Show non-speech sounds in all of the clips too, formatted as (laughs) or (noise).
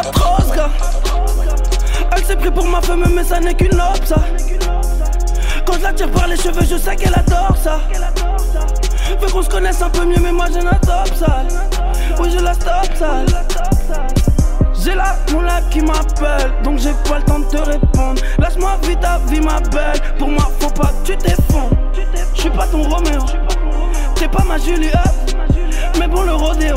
trop ce gars. Elle s'est pris pour ma femme, mais ça n'est qu'une lobe ça. Quand je la tire par les cheveux, je sais qu'elle adore ça. Veux qu'on se connaisse un peu mieux, mais moi j'ai la top sale. Oui, je la stop sale. J'ai la moula qui m'appelle, donc j'ai pas le temps de te répondre. Lâche-moi vite ta vie, ma belle. Pour moi, faut pas que tu t'effondres. J'suis pas ton Roméo, t'es pas ma Juliette, mais bon le rodéo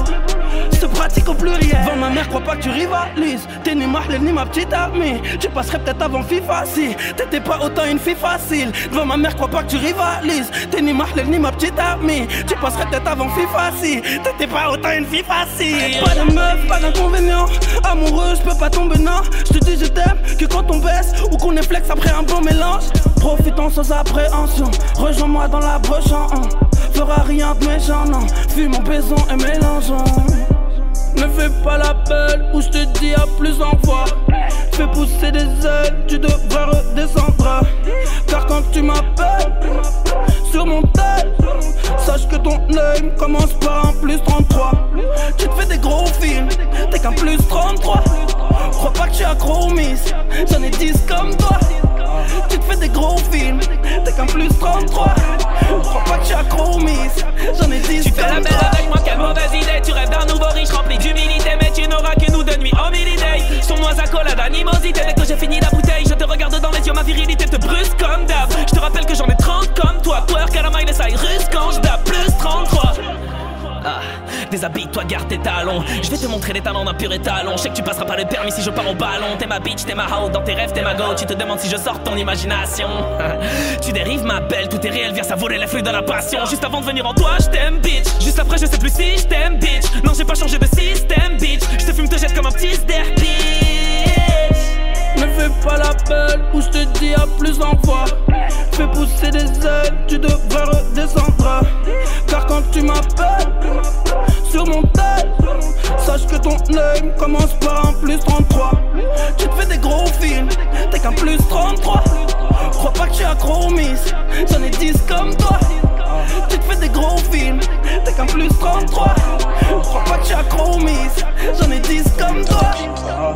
se pratique au pluriel. Devant ma mère, crois pas que tu rivalises. T'es ni ma ni ma petite amie. Tu passerais peut-être avant FIFA si t'étais pas autant une fille facile. Devant ma mère, crois pas que tu rivalises. T'es ni ma ni ma petite amie. Tu passerais peut-être avant FIFA si t'étais pas autant une fille facile. Pas de meuf, pas d'inconvénient. Amoureux, je peux pas tomber non. Je te dis je t'aime que quand on baisse ou qu'on est flex après un bon mélange. Profitons sans appréhension. Rejoins-moi dans la broche en Fera rien de méchant, non. Fume mon baison et mélangeons. Ne fais pas la belle ou je te dis à plus en fois. Fais pousser des ailes, tu devrais redescendre. Car quand tu m'appelles sur mon tel, sache que ton œil commence par un plus 33. Tu te fais des gros films, t'es qu'un plus 33. Crois pas que tu as accro miss, j'en ai 10 comme toi. Tu te fais des gros films, t'es qu'un plus 33. Crois pas que tu as Dès que j'ai fini la bouteille, je te regarde dans les yeux, ma virilité te brusque comme d'hab. Je te rappelle que j'en ai 30 comme toi. Twerk à la Miley Cyrus quand je plus 33. Ah, déshabille-toi, garde tes talons. Je vais te montrer les talents d'un pur étalon. Je sais que tu passeras pas le permis si je pars au ballon. T'es ma bitch, t'es ma hoe, dans tes rêves, t'es ma go. Tu te demandes si je sors ton imagination. (laughs) tu dérives, ma belle, tout est réel, viens, ça voler les flux de la passion. Juste avant de venir en toi, je t'aime, bitch. Juste après, je sais plus si je t'aime, bitch. Non, j'ai pas changé de système, bitch. Je te fume, te jette comme un petit bitch. Fais pousser des ailes, tu devrais redescendre. Car quand tu m'appelles sur mon tel, sache que ton œil commence par un plus 33. Tu te fais des gros films, t'es qu'un plus 33. Crois pas que tu accro miss, j'en ai 10 comme toi. Tu te fais des gros films, t'es qu'un plus 33. Crois pas que tu accro miss, j'en ai 10 comme toi.